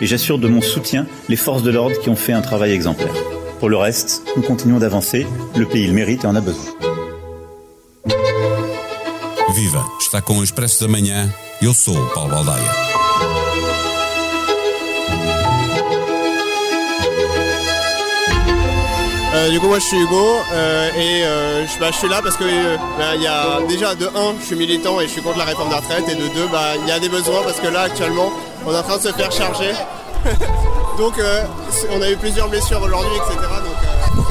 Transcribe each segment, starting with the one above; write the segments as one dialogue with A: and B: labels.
A: Et j'assure de mon soutien les forces de l'ordre qui ont fait un travail exemplaire. Pour le reste, nous continuons d'avancer. Le pays le mérite et en a besoin.
B: Viva! Está com Expresso Manhã. Eu sou.
C: Euh, du coup, moi je suis Hugo euh, et euh, je, bah, je suis là parce que euh, bah, y a déjà de 1, je suis militant et je suis contre la réforme des retraites et de 2, bah, il y a des besoins parce que là actuellement on est en train de se faire charger. donc euh, on a eu plusieurs blessures aujourd'hui, etc. Donc, euh,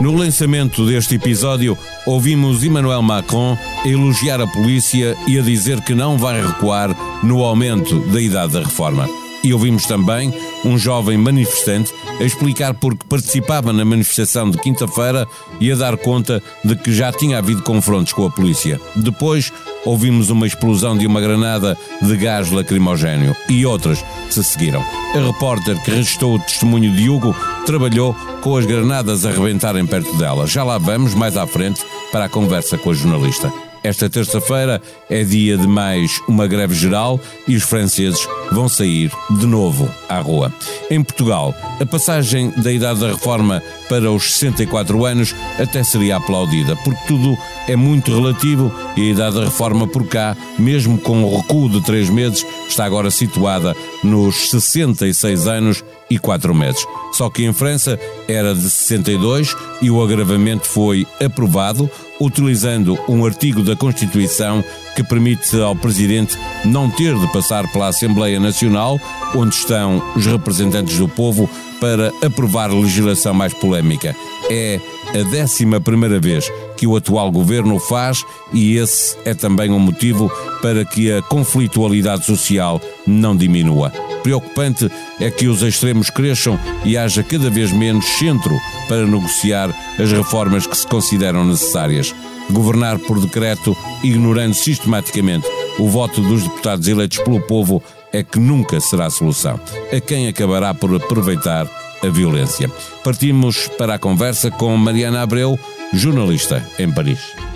B: No lançamento deste episódio, ouvimos Emmanuel Macron a elogiar a polícia e a dizer que não vai recuar no aumento da idade da reforma. E ouvimos também um jovem manifestante a explicar porque participava na manifestação de quinta-feira e a dar conta de que já tinha havido confrontos com a polícia. Depois, ouvimos uma explosão de uma granada de gás lacrimogéneo e outras se seguiram. A repórter que registrou o testemunho de Hugo trabalhou com as granadas a rebentarem perto dela. Já lá vamos mais à frente para a conversa com a jornalista. Esta terça-feira é dia de mais uma greve geral e os franceses vão sair de novo à rua. Em Portugal, a passagem da idade da reforma para os 64 anos até seria aplaudida, porque tudo é muito relativo e a idade da reforma por cá, mesmo com o recuo de três meses, está agora situada nos 66 anos e 4 meses. Só que em França era de 62 e o agravamento foi aprovado, utilizando um artigo da Constituição que permite ao Presidente não ter de passar pela Assembleia Nacional, onde estão os representantes do povo, para aprovar legislação mais polémica. É a décima primeira vez que o atual governo o faz e esse é também um motivo para que a conflitualidade social não diminua. Preocupante é que os extremos cresçam e haja cada vez menos centro para negociar as reformas que se consideram necessárias. Governar por decreto, ignorando sistematicamente o voto dos deputados eleitos pelo povo, é que nunca será a solução. A quem acabará por aproveitar a violência. Partimos para a conversa com Mariana Abreu, jornalista em Paris.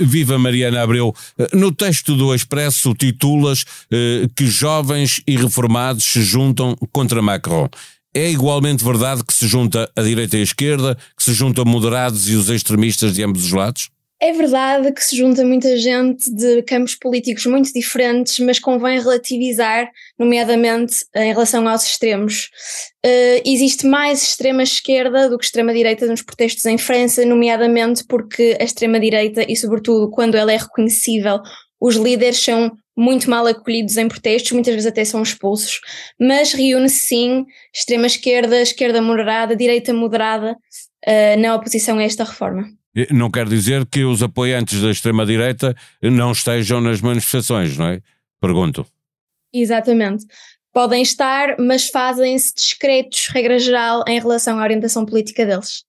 B: Viva Mariana Abreu. No texto do Expresso titulas eh, que jovens e reformados se juntam contra Macron. É igualmente verdade que se junta a direita e a esquerda, que se juntam moderados e os extremistas de ambos os lados?
D: É verdade que se junta muita gente de campos políticos muito diferentes, mas convém relativizar, nomeadamente em relação aos extremos. Uh, existe mais extrema-esquerda do que extrema-direita nos protestos em França, nomeadamente porque a extrema-direita, e sobretudo quando ela é reconhecível, os líderes são muito mal acolhidos em protestos, muitas vezes até são expulsos, mas reúne-se sim extrema-esquerda, esquerda moderada, direita moderada uh, na oposição a esta reforma.
B: Não quer dizer que os apoiantes da extrema-direita não estejam nas manifestações, não é? Pergunto.
D: Exatamente. Podem estar, mas fazem-se discretos, regra geral, em relação à orientação política deles.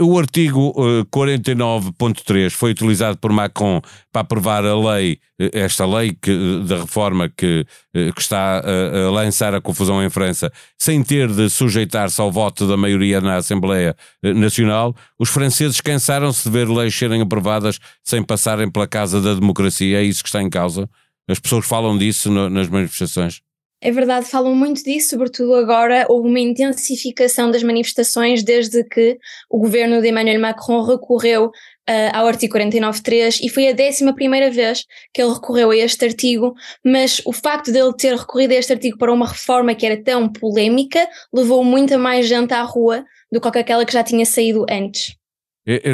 B: O artigo 49.3 foi utilizado por Macron para aprovar a lei, esta lei que, da reforma que, que está a, a, lançar a confusão em França, sem ter de sujeitar-se ao voto da maioria na Assembleia Nacional. Os franceses cansaram-se de ver leis serem aprovadas sem passarem pela Casa da Democracia. É isso que está em causa? As pessoas falam disso no, nas manifestações?
D: É verdade, falam muito disso, sobretudo agora houve uma intensificação das manifestações desde que o governo de Emmanuel Macron recorreu uh, ao artigo 49.3 e foi a décima primeira vez que ele recorreu a este artigo, mas o facto de ele ter recorrido a este artigo para uma reforma que era tão polémica levou muita mais gente à rua do que aquela que já tinha saído antes.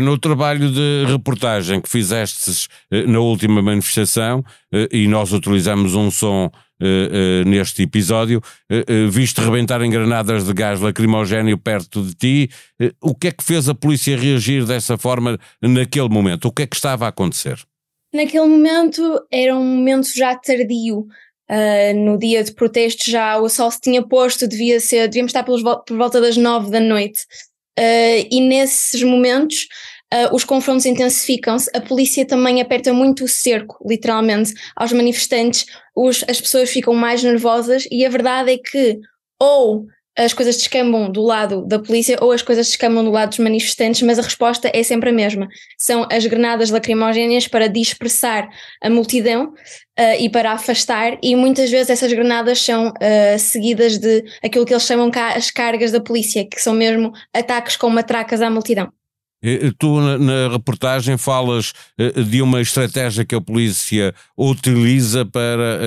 B: No trabalho de reportagem que fizestes na última manifestação, e nós utilizamos um som Uh, neste episódio, uh, viste rebentar em granadas de gás lacrimogéneo perto de ti. o que é que fez a polícia reagir dessa forma naquele momento? O que é que estava a acontecer?
D: Naquele momento era um momento já tardio. Uh, no dia de protesto já o sol se tinha posto, devia ser, devíamos estar pelos, por volta das nove da noite. Uh, e nesses momentos uh, os confrontos intensificam-se, a polícia também aperta muito o cerco, literalmente, aos manifestantes, os, as pessoas ficam mais nervosas e a verdade é que ou as coisas descambam do lado da polícia ou as coisas descambam do lado dos manifestantes, mas a resposta é sempre a mesma. São as granadas lacrimogéneas para dispersar a multidão uh, e para afastar, e muitas vezes essas granadas são uh, seguidas de aquilo que eles chamam cá as cargas da polícia, que são mesmo ataques com matracas à multidão.
B: Tu, na, reportagem, falas eh, de uma estratégia que a polícia utiliza para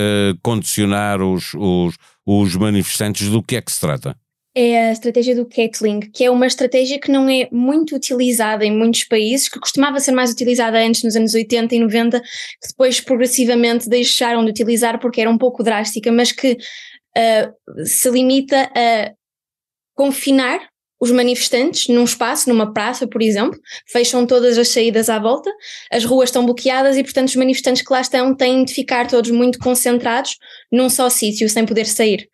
B: condicionar os, os, os manifestantes. Do que é que se trata?
D: é a estratégia do Catling, que é uma estratégia que não é muito utilizada em muitos países, que costumava ser mais utilizada antes nos anos 80 e 90, que depois progressivamente deixaram de utilizar porque era um pouco drástica, mas que uh, se limita a confinar os manifestantes num espaço, numa praça, por exemplo, fecham todas as saídas à volta, as ruas estão bloqueadas e, portanto, os manifestantes que lá estão têm de ficar todos muito concentrados num só sítio, sem poder sair.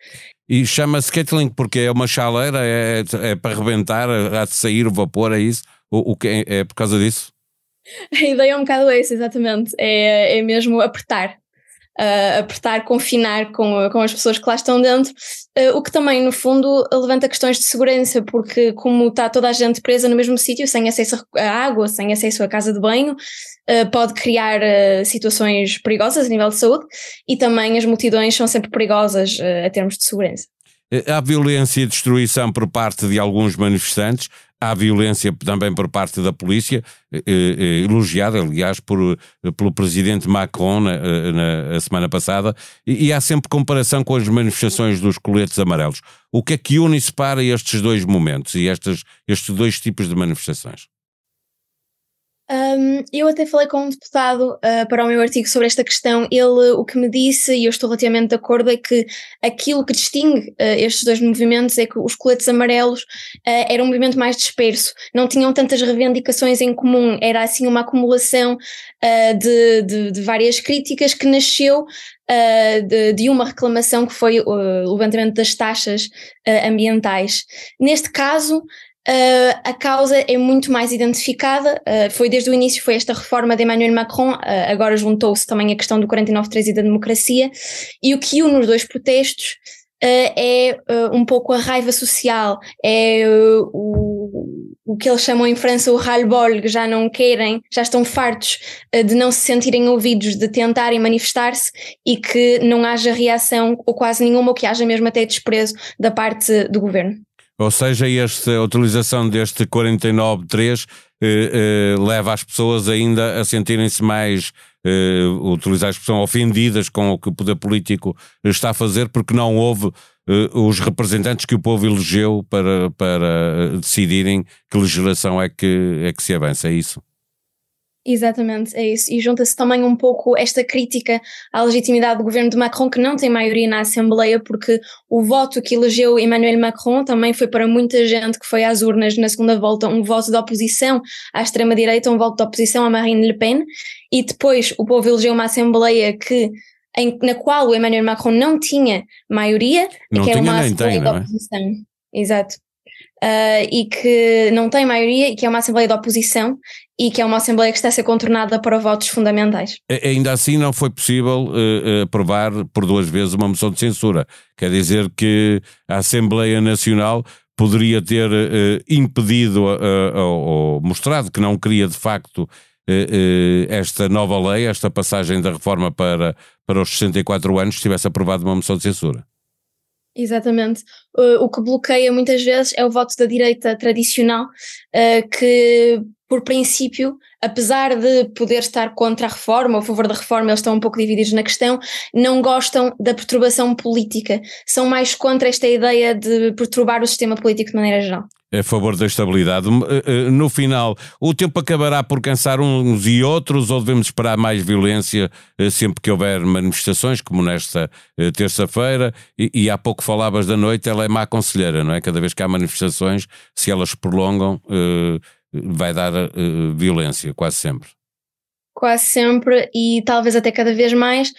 B: E chama-se Kettling porque é uma chaleira, é, é para rebentar, há de sair o vapor, é isso? O, o que é, é por causa disso?
D: A ideia é um bocado essa, exatamente. É, é mesmo apertar uh, apertar, confinar com, com as pessoas que lá estão dentro, uh, o que também, no fundo, levanta questões de segurança, porque como está toda a gente presa no mesmo sítio, sem acesso à água, sem acesso à casa de banho, uh, pode criar situações perigosas a nível de saúde e também as multidões são sempre perigosas a termos de segurança.
B: Há violência e destruição por parte de alguns manifestantes, há violência também por parte da polícia, eh, eh, elogiada, aliás, por, pelo presidente Macron na, eh, na semana passada, e, e, há sempre comparação com as manifestações dos coletes amarelos. O que é que une e separa estes dois momentos e estes, estes dois tipos de manifestações?
D: Um, eu até falei com um deputado uh, para o meu artigo sobre esta questão. Ele o que me disse, e eu estou relativamente de acordo, é que aquilo que distingue uh, estes dois movimentos é que os coletes amarelos uh, era um movimento mais disperso, não tinham tantas reivindicações em comum, era assim uma acumulação de, de, de, várias críticas que nasceu de, de, uma reclamação que foi o levantamento das taxas ambientais. Neste caso, Uh, a causa é muito mais identificada, uh, foi desde o início, foi esta reforma de Emmanuel Macron, uh, agora juntou-se também a questão do 49.3 e da democracia, e o que une os dois protestos é um pouco a raiva social, é o, o que eles chamam em França o ras-le-bol, que já não querem, já estão fartos de não se sentirem ouvidos, de tentarem manifestar-se e que não haja reação ou quase nenhuma, ou que haja mesmo até desprezo da parte do governo.
B: Ou seja, esta, a utilização deste 49.3 eh, eh, leva as pessoas ainda a sentirem-se mais, eh, utilizar a expressão, ofendidas com o que o poder político está a fazer, porque não houve eh, os representantes que o povo elegeu para, para decidirem que legislação é que, é que se avança, é isso?
D: Exatamente, é isso. E junta-se também um pouco esta crítica à legitimidade do governo de Macron, que não tem maioria na Assembleia, porque o voto que elegeu Emmanuel Macron também foi para muita gente que foi às urnas na segunda volta um voto de oposição à extrema-direita, um voto de oposição a Marine Le Pen, e depois o povo elegeu uma Assembleia que em, na qual o Emmanuel Macron não tinha maioria,
B: não
D: que
B: era
D: uma
B: Assembleia tem,
D: de é? oposição. É? Exato uh, e que não tem maioria e que é uma Assembleia de oposição e que é uma Assembleia que está a ser contornada para votos fundamentais.
B: Ainda assim não foi possível uh, aprovar por duas vezes uma moção de censura. Quer dizer que a Assembleia Nacional poderia ter uh, impedido ou mostrado que não queria de facto esta nova lei, esta passagem da reforma para, para os 64 anos, se tivesse aprovado uma moção de censura.
D: Exatamente. Uh, o que bloqueia muitas vezes é o voto da direita tradicional, uh, que, por princípio, apesar de poder estar contra a reforma ou a favor da reforma, eles estão um pouco divididos na questão, não gostam da perturbação política. São mais contra esta ideia de perturbar o sistema político de maneira geral
B: a favor da estabilidade. Eh, eh, no final, o tempo acabará por cansar uns e outros ou devemos esperar mais violência eh, sempre que houver manifestações, como nesta terça-feira? E, há pouco falavas da noite, ela é má conselheira, não é? Cada vez que há manifestações, se elas prolongam, vai dar violência, quase sempre.
D: quase sempre e talvez até cada vez mais.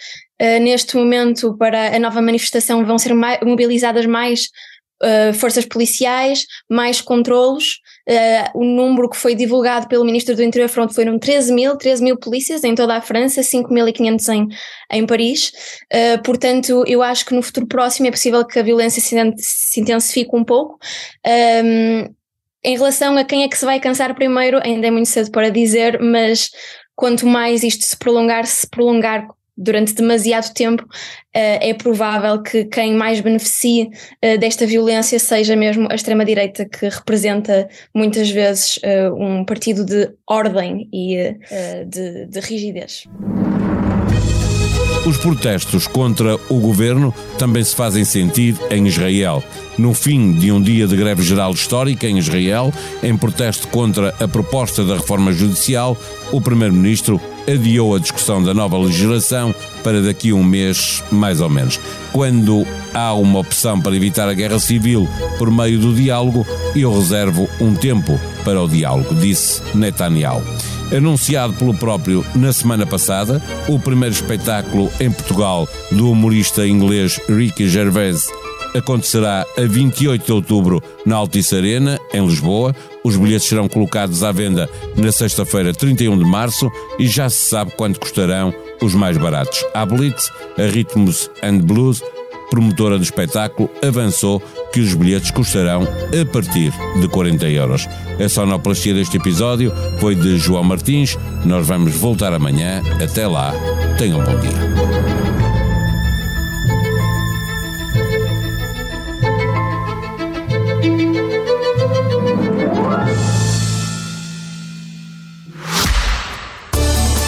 D: Neste momento, para a nova manifestação, vão ser mobilizadas mais uh, forças policiais, mais controlos. Uh, o número que foi divulgado pelo Ministro do Interior foram 13 mil, 13 mil polícias em toda a França, 5.500 em, em Paris. Uh, portanto, eu acho que no futuro próximo é possível que a violência se, se intensifique um pouco. Um, em relação a quem é que se vai cansar primeiro, ainda é muito cedo para dizer, mas quanto mais isto se prolongar, se prolongar durante demasiado tempo, eh, é provável que quem mais beneficie eh, desta violência seja mesmo a extrema-direita, que representa muitas vezes eh, um partido de ordem e de, de rigidez.
B: Os protestos contra o governo também se fazem sentir em Israel. No fim de um dia de greve geral histórica em Israel, em protesto contra a proposta da reforma judicial, o primeiro-ministro adiou a discussão da nova legislação para daqui a um mês, mais ou menos. Quando há uma opção para evitar a guerra civil por meio do diálogo, eu reservo um tempo para o diálogo, disse Netanyahu. Anunciado pelo próprio na semana passada, o primeiro espetáculo em Portugal do humorista inglês Ricky Gervais acontecerá a 28 de outubro na Altice Arena, em Lisboa. Os bilhetes serão colocados à venda na sexta-feira, 31 de março, e já se sabe quanto custarão os mais baratos. A Blitz, a Ritmos and Blues, promotora do espetáculo, avançou que os bilhetes custarão a partir de 40 euros. A sonoplastia deste episódio foi de João Martins. Nós vamos voltar amanhã. Até lá, tenham um bom dia.